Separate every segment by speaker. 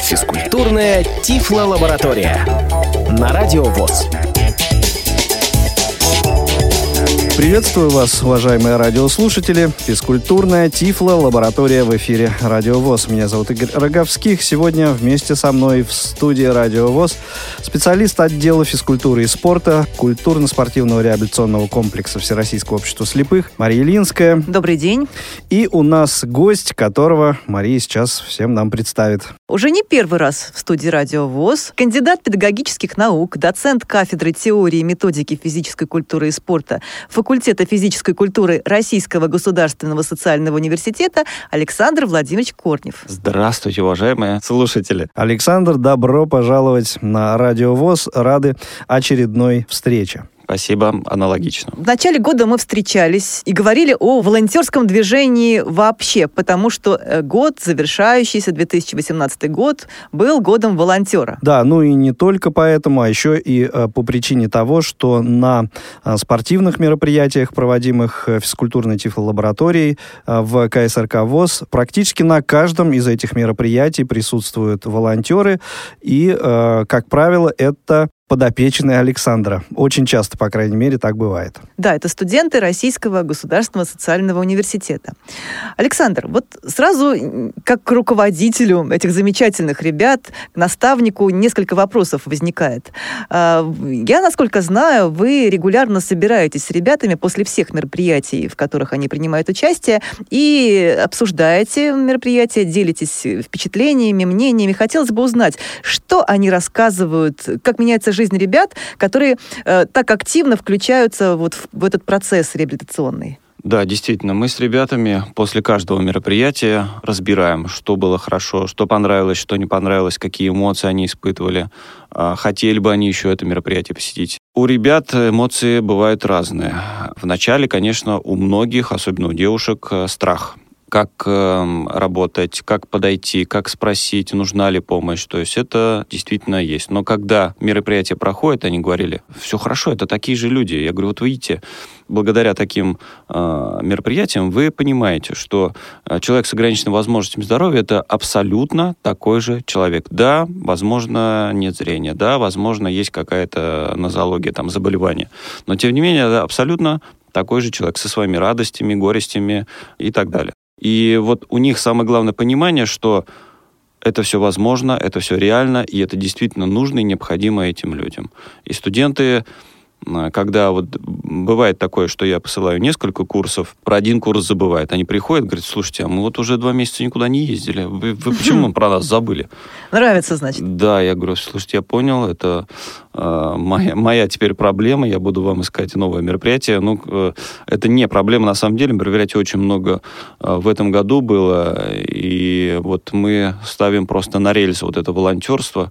Speaker 1: Физкультурная Тифло-лаборатория на Радио ВОЗ.
Speaker 2: Приветствую вас, уважаемые радиослушатели. Физкультурная Тифла, лаборатория в эфире Радио ВОЗ. Меня зовут Игорь Роговских. Сегодня вместе со мной в студии Радио ВОЗ специалист отдела физкультуры и спорта культурно-спортивного реабилитационного комплекса Всероссийского общества слепых Мария Ильинская.
Speaker 3: Добрый день.
Speaker 2: И у нас гость, которого Мария сейчас всем нам представит.
Speaker 3: Уже не первый раз в студии Радио ВОЗ кандидат педагогических наук, доцент кафедры теории и методики физической культуры и спорта факультета физической культуры Российского государственного социального университета Александр Владимирович Корнев.
Speaker 4: Здравствуйте, уважаемые слушатели.
Speaker 2: Александр, добро пожаловать на Радио ВОЗ. Рады очередной встрече.
Speaker 4: Спасибо, аналогично.
Speaker 3: В начале года мы встречались и говорили о волонтерском движении вообще, потому что э, год, завершающийся 2018 год, был годом волонтера.
Speaker 2: Да, ну и не только поэтому, а еще и э, по причине того, что на э, спортивных мероприятиях, проводимых физкультурной тифлолабораторией в КСРК ВОЗ, практически на каждом из этих мероприятий присутствуют волонтеры, и, как правило, это подопечные Александра. Очень часто, по крайней мере, так бывает.
Speaker 3: Да, это студенты Российского государственного социального университета. Александр, вот сразу как к руководителю этих замечательных ребят, к наставнику несколько вопросов возникает. А, я, насколько знаю, вы регулярно собираетесь с ребятами после всех мероприятий, в которых они принимают участие, и обсуждаете мероприятия, делитесь впечатлениями, мнениями. Хотелось бы узнать, что они рассказывают, как меняется жизнь ребят, которые э, так активно включаются вот в, в этот процесс реабилитационный?
Speaker 4: Да, действительно, мы с ребятами после каждого мероприятия разбираем, что было хорошо, что понравилось, что не понравилось, какие эмоции они испытывали, а, хотели бы они еще это мероприятие посетить. У ребят эмоции бывают разные. Вначале, конечно, у многих, особенно у девушек, э, страх как э, работать, как подойти, как спросить, нужна ли помощь. То есть это действительно есть. Но когда мероприятие проходит, они говорили, все хорошо, это такие же люди. Я говорю, вот видите, благодаря таким э, мероприятиям вы понимаете, что э, человек с ограниченными возможностями здоровья это абсолютно такой же человек. Да, возможно, нет зрения, да, возможно, есть какая-то нозология, там, заболевание. Но, тем не менее, это абсолютно такой же человек со своими радостями, горестями и так далее. И вот у них самое главное понимание, что это все возможно, это все реально, и это действительно нужно и необходимо этим людям. И студенты когда вот бывает такое, что я посылаю несколько курсов, про один курс забывает. Они приходят, говорят, слушайте, а мы вот уже два месяца никуда не ездили. Вы, вы почему про нас забыли?
Speaker 3: Нравится, значит.
Speaker 4: Да, я говорю, слушайте, я понял, это э, моя, моя теперь проблема, я буду вам искать новое мероприятие. Ну, э, это не проблема, на самом деле, мероприятий очень много э, в этом году было, и вот мы ставим просто на рельсы вот это волонтерство,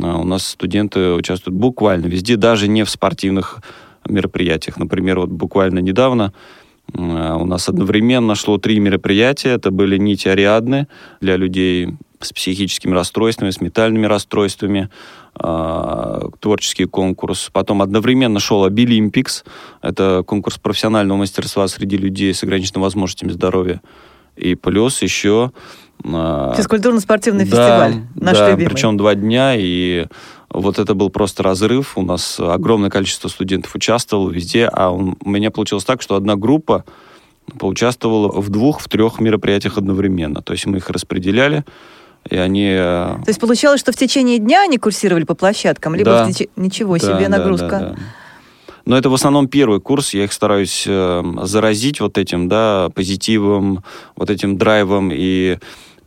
Speaker 4: а у нас студенты участвуют буквально везде, даже не в спортивных мероприятиях. Например, вот буквально недавно а, у нас одновременно шло три мероприятия. Это были нити Ариадны для людей с психическими расстройствами, с ментальными расстройствами, э, творческий конкурс. Потом одновременно шел Abilimpics. Это конкурс профессионального мастерства среди людей с ограниченными возможностями здоровья. И плюс еще
Speaker 3: а, Физкультурно-спортивный да, фестиваль, наш
Speaker 4: да,
Speaker 3: любимый.
Speaker 4: причем два дня, и вот это был просто разрыв. У нас огромное количество студентов участвовало везде, а у меня получилось так, что одна группа поучаствовала в двух, в трех мероприятиях одновременно. То есть мы их распределяли, и они... Э,
Speaker 3: То есть получалось, что в течение дня они курсировали по площадкам, либо
Speaker 4: да,
Speaker 3: в теч... ничего да, себе нагрузка. Да, да, да.
Speaker 4: Но это в основном первый курс, я их стараюсь э, заразить вот этим, да, позитивом, вот этим драйвом и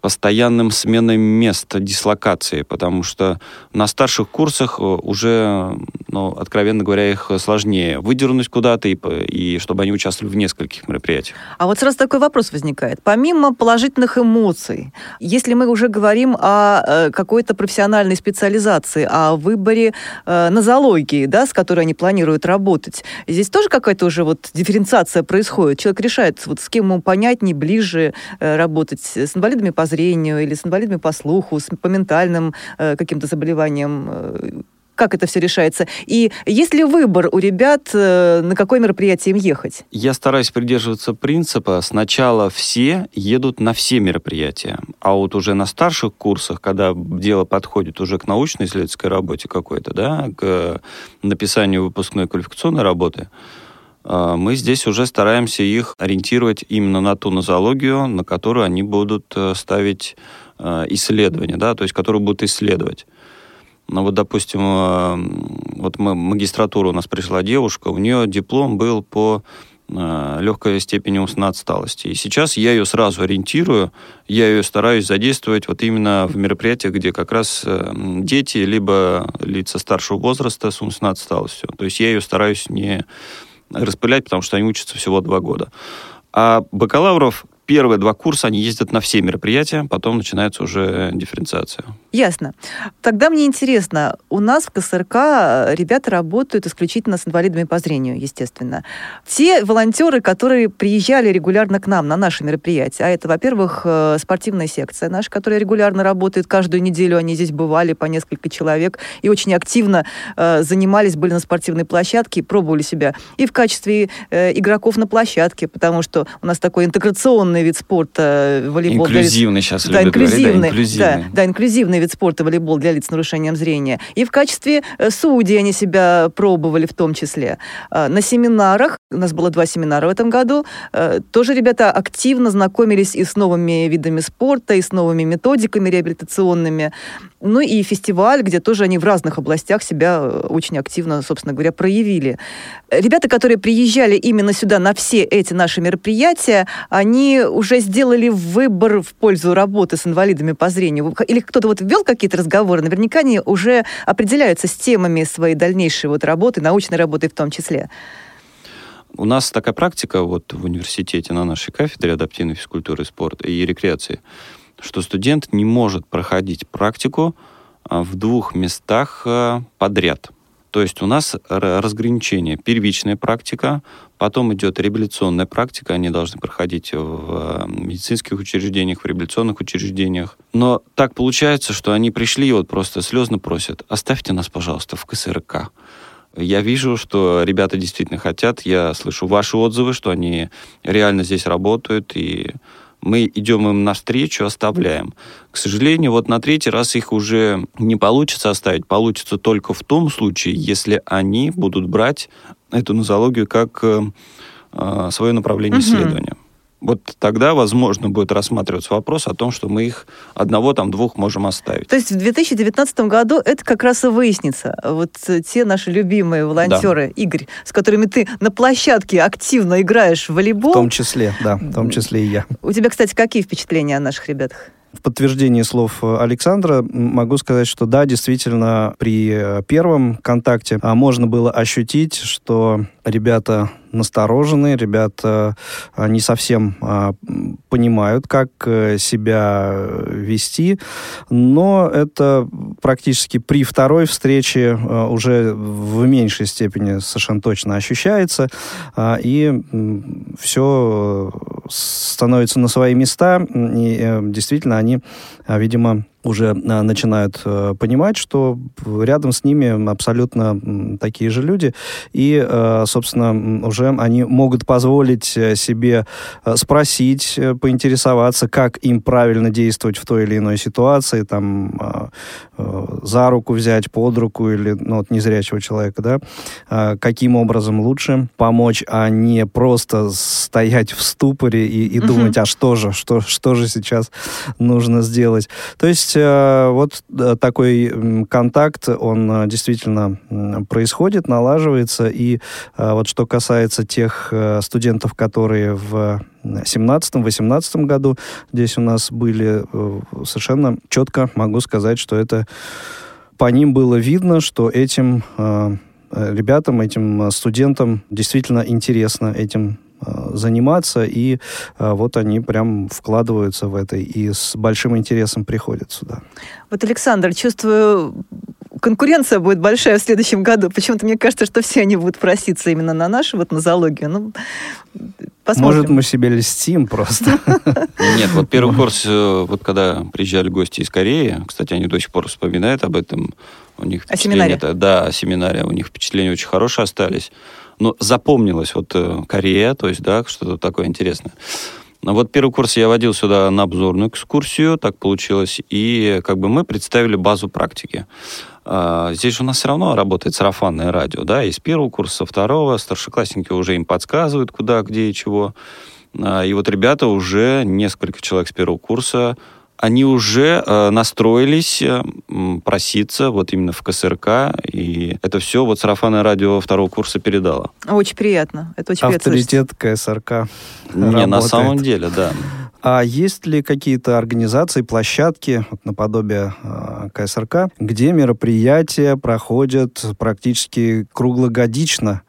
Speaker 4: постоянным сменой мест дислокации, потому что на старших курсах э, уже, ну, откровенно говоря, их сложнее выдернуть куда-то и, и чтобы они участвовали в нескольких мероприятиях.
Speaker 3: А вот сразу такой вопрос возникает. Помимо положительных эмоций, если мы уже говорим о э, какой-то профессиональной специализации, о выборе э, нозологии, да, с которой они планируют работать, здесь тоже какая-то уже вот дифференциация происходит? Человек решает, вот с кем ему понятнее, ближе э, работать, с инвалидами по зрению или с инвалидами по слуху, с, по ментальным э, каким-то заболеваниям. Э, Как это все решается? И есть ли выбор у ребят, э, на какое мероприятие им ехать?
Speaker 4: Я стараюсь придерживаться принципа, сначала все едут на все мероприятия, а вот уже на старших курсах, когда дело подходит уже к научно-исследовательской работе какой-то, да, к написанию выпускной квалификационной работы, мы здесь уже стараемся их ориентировать именно на ту нозологию, на которую они будут э, ставить исследования, да, то есть которую будут исследовать. Ну вот, допустим, э, вот мы, магистратура у нас пришла девушка, у нее диплом был по э, легкой степени умственной отсталости. И сейчас я ее сразу ориентирую, я ее стараюсь задействовать вот именно в мероприятиях, где как раз э, дети, либо лица старшего возраста с умственной отсталостью. То есть я ее стараюсь не распылять, потому что они учатся всего два года. А бакалавров первые два курса они ездят на все мероприятия, потом начинается уже дифференциация.
Speaker 3: Ясно. Тогда мне интересно, у нас в КСРК ребята работают исключительно с инвалидами по зрению, естественно. Те волонтеры, которые приезжали регулярно к нам на наши мероприятия, а это, во-первых, э, спортивная секция наша, которая регулярно работает, каждую неделю они здесь бывали по несколько человек и очень активно э, занимались, были на спортивной площадке, пробовали себя и в качестве э, игроков на площадке, потому что у нас такой интеграционный инклюзивный вид спорта
Speaker 4: э, волейбол. Инклюзивный сейчас
Speaker 3: да, инклюзивный, говорить, да, инклюзивный. Да, да, инклюзивный вид спорта волейбол для лиц с нарушением зрения. И в качестве э, судей они себя пробовали в том числе. А, на семинарах, у нас было два семинара в этом году, э, тоже ребята активно знакомились и с новыми видами спорта, и с новыми методиками реабилитационными. Ну и фестиваль, где тоже они в разных областях себя очень активно, собственно говоря, проявили. Ребята, которые приезжали именно сюда на все эти наши мероприятия, они уже сделали выбор в пользу работы с инвалидами по зрению? Или кто-то вот ввел какие-то разговоры? Наверняка они уже определяются с темами своей дальнейшей вот работы, научной работы в том числе.
Speaker 4: У нас такая практика вот в университете на нашей кафедре адаптивной физкультуры, спорта и рекреации, что студент не может проходить практику а, в двух местах а, подряд – то есть у нас разграничение. Первичная практика, потом идет реабилитационная практика, они должны проходить в э, медицинских учреждениях, в реабилитационных учреждениях. Но так получается, что они пришли и вот просто слезно просят, оставьте нас, пожалуйста, в КСРК. Я вижу, что ребята действительно хотят, я слышу ваши отзывы, что они реально здесь работают, и мы идем им навстречу, оставляем. К сожалению, вот на третий раз их уже не получится оставить. Получится только в том случае, если они будут брать эту нозологию как э, э свое направление угу. исследования вот тогда, возможно, будет рассматриваться вопрос о том, что мы их одного, там, двух можем оставить.
Speaker 3: То есть в 2019 году это как раз и выяснится. Вот те наши любимые волонтеры, да. Игорь, с которыми ты на площадке активно играешь в волейбол.
Speaker 2: В том числе, да, в том числе и я.
Speaker 3: У тебя, кстати, какие впечатления о наших ребятах?
Speaker 2: В подтверждение слов Александра могу сказать, что да, действительно, при э, первом контакте а, можно было ощутить, что ребята насторожены, ребята а, не совсем а, понимают, как э, себя вести, но это практически при второй встрече уже в меньшей степени совершенно точно ощущается, и все становится на свои места, и э, действительно они, видимо, уже а, начинают э, понимать, что рядом с ними абсолютно такие же люди, и, э, собственно, уже они могут позволить э, себе спросить, поинтересоваться, как им правильно действовать в той или иной ситуации, там, за руку взять, под руку или, ну, вот, незрячего человека, да, каким образом лучше помочь, а не просто стоять в ступоре и, и угу. думать, а что же, что, что же сейчас нужно сделать. То есть есть э, вот э, такой контакт, он э, действительно происходит, налаживается. И вот что касается тех студентов, которые в 17-18 году здесь у нас были, совершенно четко могу сказать, что это по ним было видно, что этим ребятам, этим студентам действительно интересно этим заниматься, и э, вот они прям вкладываются в это и с большим интересом приходят сюда.
Speaker 3: Вот, Александр, чувствую, конкуренция будет большая в следующем году. Почему-то мне кажется, что все они будут проситься именно на нашу вот нозологию. Ну,
Speaker 2: посмотрим. Может, мы себе льстим просто.
Speaker 4: Нет, вот первый курс, э, вот когда приезжали гости из Кореи, кстати, они до сих пор вспоминают об этом, У них
Speaker 3: О семинаре.
Speaker 4: Да, о семинаре. У них впечатления очень хорошие остались. Но запомнилась вот э, Корея, то есть, да, что-то такое интересное. Ну, вот первый курс я водил сюда на обзорную экскурсию, так получилось, и как бы мы представили базу практики. А, Здесь же у нас все равно работает сарафанное радио, да, из первого курса, со второго, старшеклассники уже им подсказывают, куда, где и чего. А, И вот ребята уже, несколько человек с первого курса, они уже э, настроились э, проситься вот именно в КСРК, и это все вот сарафанное радио второго курса передало.
Speaker 3: Очень приятно. Это очень приятно слышать.
Speaker 2: Авторитет КСРК.
Speaker 4: Не, на самом деле, да.
Speaker 2: А есть ли какие-то организации, площадки, вот наподобие э, КСРК, где мероприятия проходят практически круглогодично?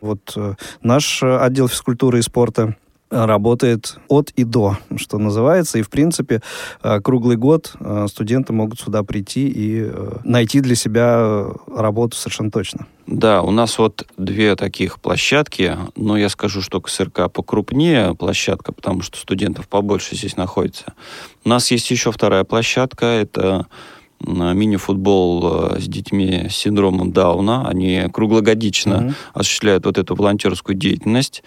Speaker 2: Вот э, наш отдел физкультуры и спорта работает от и до, что называется, и, в принципе, э, круглый год э, студенты могут сюда прийти и э, найти для себя работу совершенно точно.
Speaker 4: Да, у нас вот две таких площадки, но я скажу, что КСРК покрупнее площадка, потому что студентов побольше здесь находится. У нас есть еще вторая площадка, это мини-футбол э, с детьми с синдромом Дауна. Они круглогодично
Speaker 2: Мгм.
Speaker 4: осуществляют вот эту волонтерскую деятельность.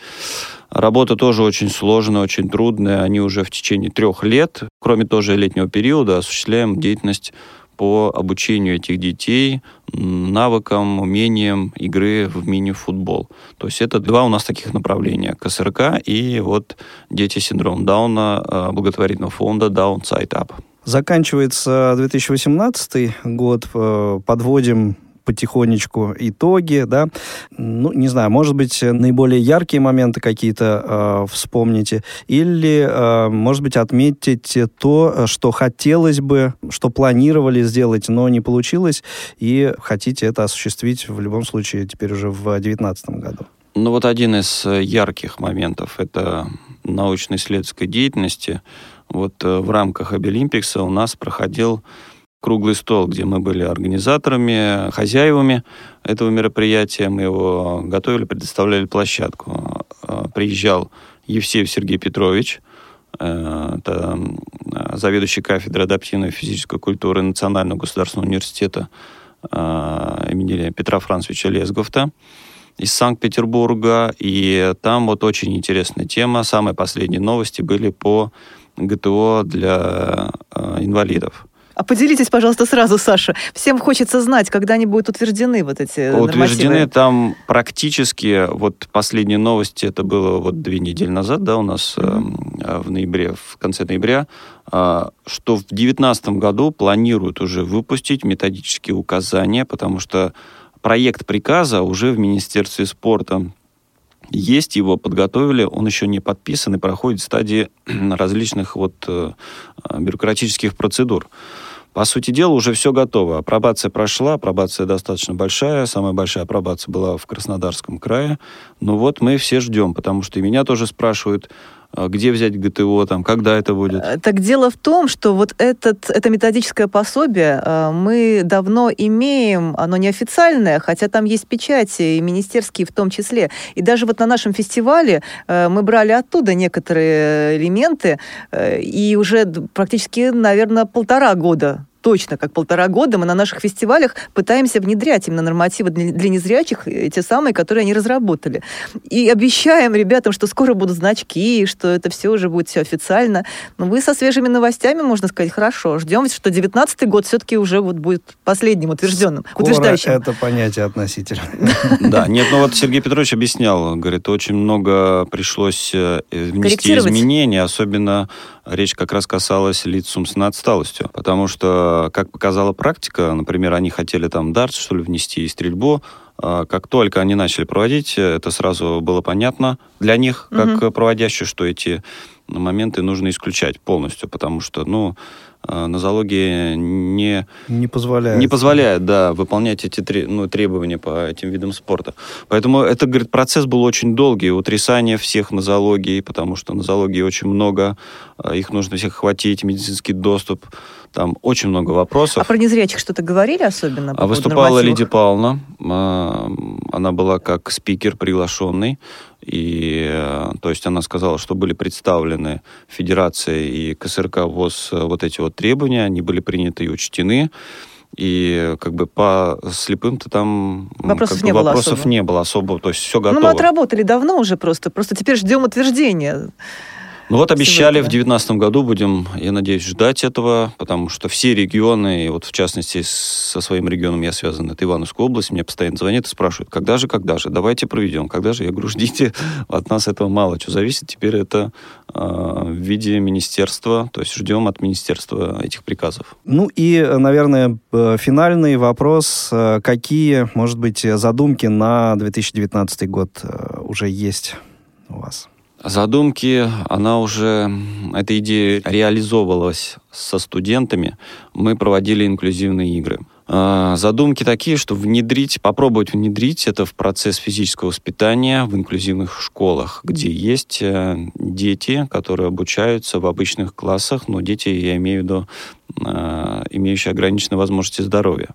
Speaker 4: Работа тоже очень сложная, очень трудная. Они уже в течение трех лет, кроме тоже летнего периода, осуществляем деятельность по обучению этих детей навыкам, умениям игры в мини-футбол. То есть это два у нас таких направления. КСРК и вот дети с синдромом Дауна э, благотворительного фонда Down Side Up.
Speaker 2: Заканчивается 2018 год, э, подводим потихонечку итоги, да. Ну, не знаю, может быть, наиболее яркие моменты какие-то э, вспомните, или, э, может быть, отметите то, что хотелось бы, что планировали сделать, но не получилось, и хотите это осуществить в любом случае теперь уже в 2019 году.
Speaker 4: Ну вот один из ярких моментов это научно-исследовательской деятельности. Вот э, в рамках Обилимпикса у нас проходил круглый стол, где мы были организаторами, хозяевами этого мероприятия. Мы его готовили, предоставляли площадку. Э, Приезжал Евсеев Сергей Петрович, э, это заведующий кафедрой адаптивной физической культуры Национального государственного университета имени Петра Францевича Лесговта из Санкт-Петербурга, и там вот очень интересная тема. Самые последние новости были по ГТО для э, инвалидов.
Speaker 3: А поделитесь, пожалуйста, сразу, Саша. Всем хочется знать, когда они будут утверждены, вот эти
Speaker 4: Утверждены
Speaker 3: нормативы.
Speaker 4: там практически, вот последние новости, это было вот две недели назад, да, у нас э, в ноябре, в конце ноября, э, что в 2019 году планируют уже выпустить методические указания, потому что проект приказа уже в Министерстве спорта есть, его подготовили, он еще не подписан и проходит стадии различных вот э, э, бюрократических процедур. По сути дела, уже все готово. Апробация прошла, апробация достаточно большая. Самая большая апробация была в Краснодарском крае. Ну вот мы все ждем, потому что и меня тоже спрашивают, где взять ГТО, там, когда это будет.
Speaker 3: Э, Так дело в том, что вот этот, это методическое пособие э, мы давно имеем, оно неофициальное, хотя там есть печати, и министерские в том числе. И даже вот на нашем фестивале э, мы брали оттуда некоторые элементы, и уже практически, наверное, полтора года точно как полтора года мы на наших фестивалях пытаемся внедрять именно нормативы для, незрячих, э, те самые, которые они разработали. И обещаем ребятам, что скоро будут значки, что это все уже будет все официально. Но вы со свежими новостями, можно сказать, хорошо. Ждем, что 19 год все-таки уже вот будет последним утвержденным,
Speaker 2: Скоро
Speaker 3: утверждающим.
Speaker 2: это понятие относительно.
Speaker 4: Да, нет, ну вот Сергей Петрович объяснял, говорит, очень много пришлось э, внести изменений, особенно речь как раз касалась лиц с умственной отсталостью, потому что, как показала практика, например, они хотели там дартс, что ли, внести и стрельбу, а как только они начали проводить, это сразу было понятно для них, как
Speaker 3: Мгм.
Speaker 4: э, проводящих, что эти моменты нужно исключать полностью, потому что, ну, нозология не
Speaker 2: Не позволяет.
Speaker 4: не позволяет, да, выполнять эти тре- ну, требования по этим видам спорта. Поэтому это, говорит, процесс был очень долгий, утрясание всех нозологий, потому что нозологии очень много, а, их нужно всех хватить, медицинский доступ, там очень много
Speaker 3: А
Speaker 4: вопросов.
Speaker 3: про незрячих что-то говорили особенно? по
Speaker 4: А выступала? Лидия Павловна. а, Она была как спикер приглашенный. И, э, то есть она сказала, что были представлены Федерация и КСРК ВОЗ э, вот эти вот требования, они были приняты и учтены. И как бы по слепым-то там
Speaker 3: Вопросов
Speaker 4: как бы,
Speaker 3: не было особо.
Speaker 4: не было особо, то есть все
Speaker 3: Ну,
Speaker 4: готово.
Speaker 3: мы отработали давно уже просто. Просто теперь ждем утверждения.
Speaker 4: Ну вот обещали
Speaker 3: этого.
Speaker 4: в 2019 году, будем, я надеюсь, ждать этого, потому что все регионы, и вот в частности со своим регионом я связан, это Ивановская область, мне постоянно звонят и спрашивают, когда же, когда же, давайте проведем, когда же, я говорю, ждите, от нас этого мало что зависит, теперь это э, в виде министерства, то есть ждем от министерства этих приказов.
Speaker 2: Ну и, наверное, э, финальный вопрос. Э, Какие, может быть, задумки на 2019 год э, уже есть у вас?
Speaker 4: Задумки, она уже, эта идея реализовывалась со студентами. Мы проводили инклюзивные игры. А, Задумки такие, что внедрить, попробовать внедрить это в процесс физического воспитания в инклюзивных школах, где есть э, дети, которые обучаются в обычных классах, но дети, я имею в виду, э, имеющие ограниченные возможности здоровья.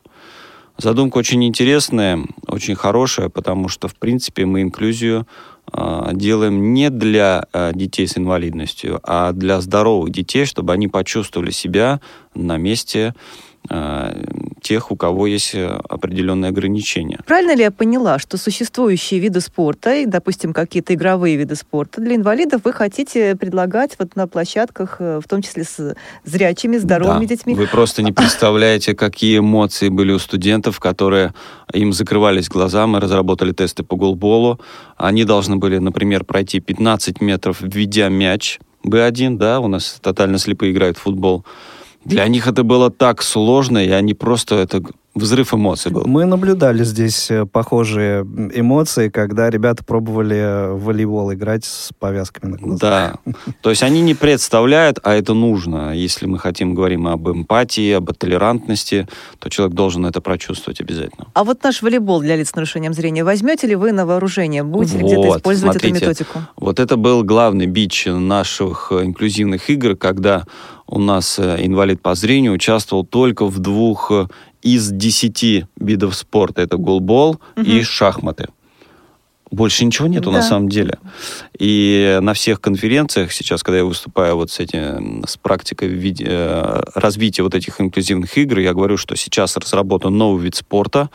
Speaker 4: Задумка очень интересная, очень хорошая, потому что, в принципе, мы инклюзию делаем не для э, детей с инвалидностью, а для здоровых детей, чтобы они почувствовали себя на месте тех, у кого есть э, определенные ограничения.
Speaker 3: Правильно ли я поняла, что существующие виды спорта, и, допустим, какие-то игровые виды спорта для инвалидов вы хотите предлагать вот на площадках, э, в том числе с зрячими, здоровыми
Speaker 4: Да.
Speaker 3: детьми?
Speaker 4: Вы просто не представляете, какие эмоции были у студентов, которые им закрывались глаза. Мы разработали тесты по голболу. Они должны были, например, пройти 15 метров, введя мяч. Б1, да, у нас тотально слепые играют в футбол. Для них это было так сложно, и они просто... Это взрыв эмоций был.
Speaker 2: Мы наблюдали здесь э, похожие эмоции, когда ребята пробовали э, в волейбол играть с повязками на глазах.
Speaker 4: Да. То есть они не представляют, а это нужно. Если мы хотим говорить об эмпатии, об толерантности, то человек должен это прочувствовать обязательно.
Speaker 3: А вот наш волейбол для лиц с нарушением зрения возьмете ли вы на вооружение? Будете ли
Speaker 4: Вот,
Speaker 3: где-то использовать
Speaker 4: смотрите.
Speaker 3: эту методику?
Speaker 4: Вот это был главный бич наших э, инклюзивных игр, когда у нас инвалид по зрению участвовал только в двух из десяти видов спорта. Это голбол и шахматы. Больше ничего нету на
Speaker 3: Да.
Speaker 4: самом деле. И на всех конференциях сейчас, когда я выступаю вот с этим, с практикой виде, э, развития вот этих инклюзивных игр, я говорю, что сейчас разработан новый вид спорта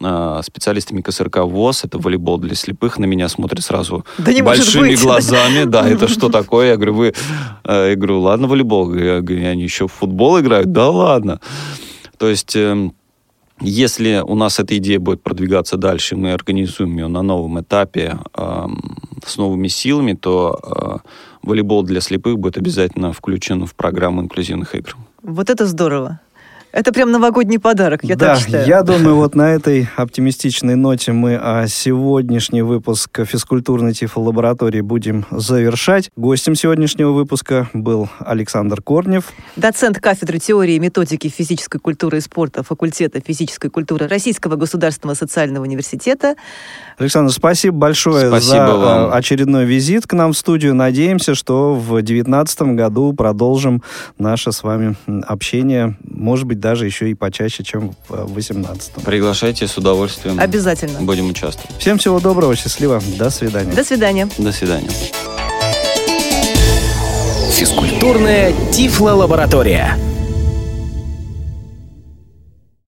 Speaker 4: э, специалистами КСРК ВОЗ, это волейбол для слепых, на меня смотрят сразу
Speaker 3: Да не
Speaker 4: большими глазами, да, это что такое? Я говорю, вы, э, я говорю, ладно, волейбол, я говорю, они еще в футбол играют, да ладно. То есть эм, если у нас эта идея будет продвигаться дальше, мы организуем ее на новом этапе эм, с новыми силами, то э, волейбол для слепых будет обязательно включен в программу инклюзивных игр.
Speaker 3: Вот это здорово. Это прям новогодний подарок, я
Speaker 2: да,
Speaker 3: так считаю.
Speaker 2: я думаю, вот на этой оптимистичной ноте мы а, сегодняшний выпуск физкультурной тифлолаборатории будем завершать. Гостем сегодняшнего выпуска был Александр Корнев.
Speaker 3: Доцент кафедры теории и методики физической культуры и спорта факультета физической культуры Российского государственного социального университета.
Speaker 2: Александр, спасибо большое
Speaker 4: Спасибо
Speaker 2: за
Speaker 4: вам.
Speaker 2: очередной визит к нам в студию. Надеемся, что в 2019 году продолжим наше с вами общение, может быть, даже еще и почаще, чем в 2018.
Speaker 4: Приглашайте с удовольствием.
Speaker 3: Обязательно.
Speaker 4: Будем участвовать.
Speaker 2: Всем всего доброго, счастливо, до свидания.
Speaker 3: До свидания.
Speaker 4: До свидания.
Speaker 1: Физкультурная Тифло-лаборатория.